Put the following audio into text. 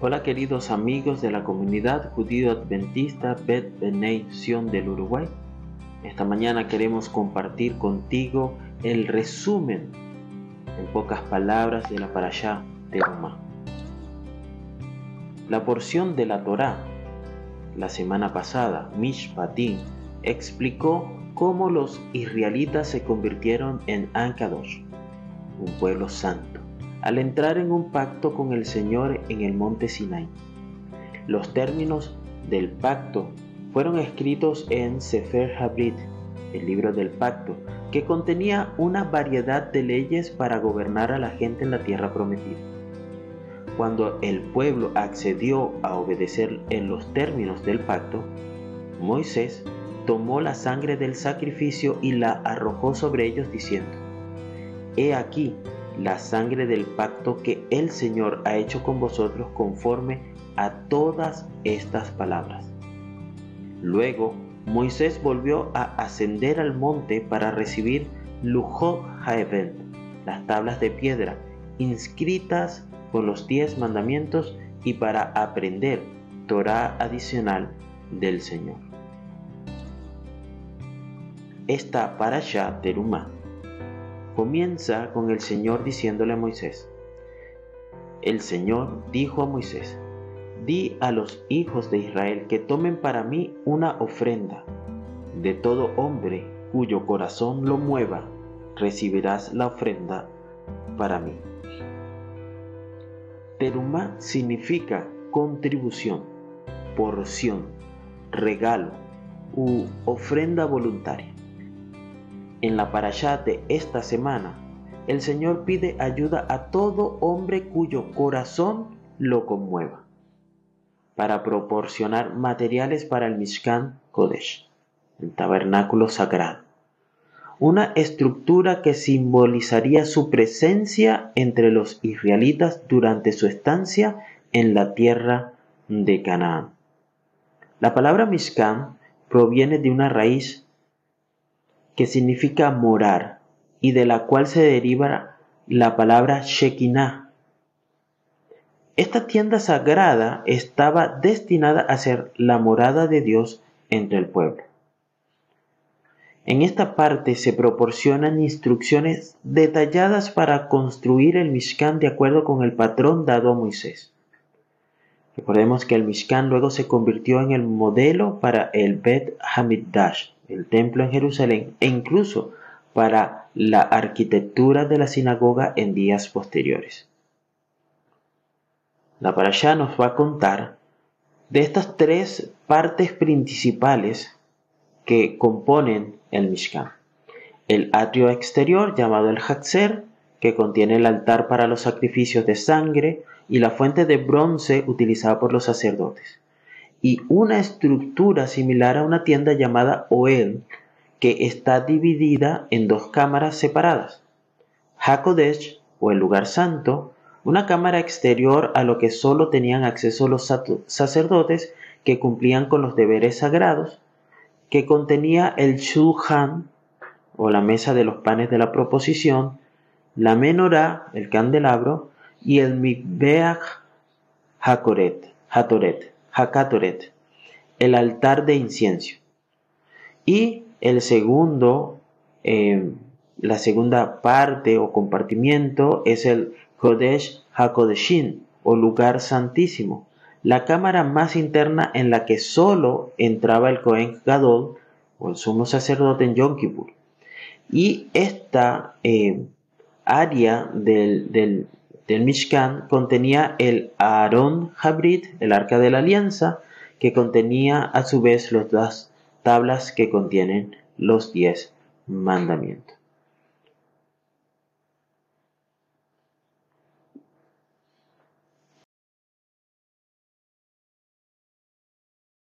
Hola queridos amigos de la comunidad judío adventista Bet Benei del Uruguay. Esta mañana queremos compartir contigo el resumen en pocas palabras de la parashá de Roma. La porción de la Torá la semana pasada, Mishpatim, explicó cómo los israelitas se convirtieron en Ankadosh, un pueblo santo al entrar en un pacto con el Señor en el monte Sinai. Los términos del pacto fueron escritos en Sefer Habrit, el libro del pacto, que contenía una variedad de leyes para gobernar a la gente en la tierra prometida. Cuando el pueblo accedió a obedecer en los términos del pacto, Moisés tomó la sangre del sacrificio y la arrojó sobre ellos diciendo, He aquí, la sangre del pacto que el Señor ha hecho con vosotros conforme a todas estas palabras. Luego Moisés volvió a ascender al monte para recibir Lujot Haeben, las tablas de piedra, inscritas con los diez mandamientos y para aprender Torah adicional del Señor. Esta parasha terumá comienza con el Señor diciéndole a Moisés, el Señor dijo a Moisés, di a los hijos de Israel que tomen para mí una ofrenda. De todo hombre cuyo corazón lo mueva, recibirás la ofrenda para mí. Terumá significa contribución, porción, regalo u ofrenda voluntaria. En la parashá de esta semana, el Señor pide ayuda a todo hombre cuyo corazón lo conmueva para proporcionar materiales para el Mishkan Kodesh, el tabernáculo sagrado. Una estructura que simbolizaría su presencia entre los israelitas durante su estancia en la tierra de Canaán. La palabra Mishkan proviene de una raíz que significa morar y de la cual se deriva la palabra Shekinah. Esta tienda sagrada estaba destinada a ser la morada de Dios entre el pueblo. En esta parte se proporcionan instrucciones detalladas para construir el Mishkan de acuerdo con el patrón dado a Moisés. Recordemos que el Mishkan luego se convirtió en el modelo para el Bet Hamikdash, el templo en Jerusalén e incluso para la arquitectura de la sinagoga en días posteriores. La parashá nos va a contar de estas tres partes principales que componen el Mishkan. El atrio exterior llamado el Hatzer, que contiene el altar para los sacrificios de sangre y la fuente de bronce utilizada por los sacerdotes y una estructura similar a una tienda llamada Oel, que está dividida en dos cámaras separadas. Hakodesh, o el lugar santo, una cámara exterior a lo que solo tenían acceso los sacerdotes que cumplían con los deberes sagrados, que contenía el Shulchan, o la mesa de los panes de la proposición, la menorá, el candelabro, y el Mikbeach Hatoret. Hakatoret, el altar de incienso. Y el segundo, eh, la segunda parte o compartimiento es el Kodesh HaKodeshin o lugar santísimo, la cámara más interna en la que solo entraba el Kohen Gadol o el sumo sacerdote en Yom Kippur. Y esta eh, área del, del, del Mishkan contenía el Aarón Habrit, el arca de la alianza, que contenía a su vez las tablas que contienen los diez mandamientos.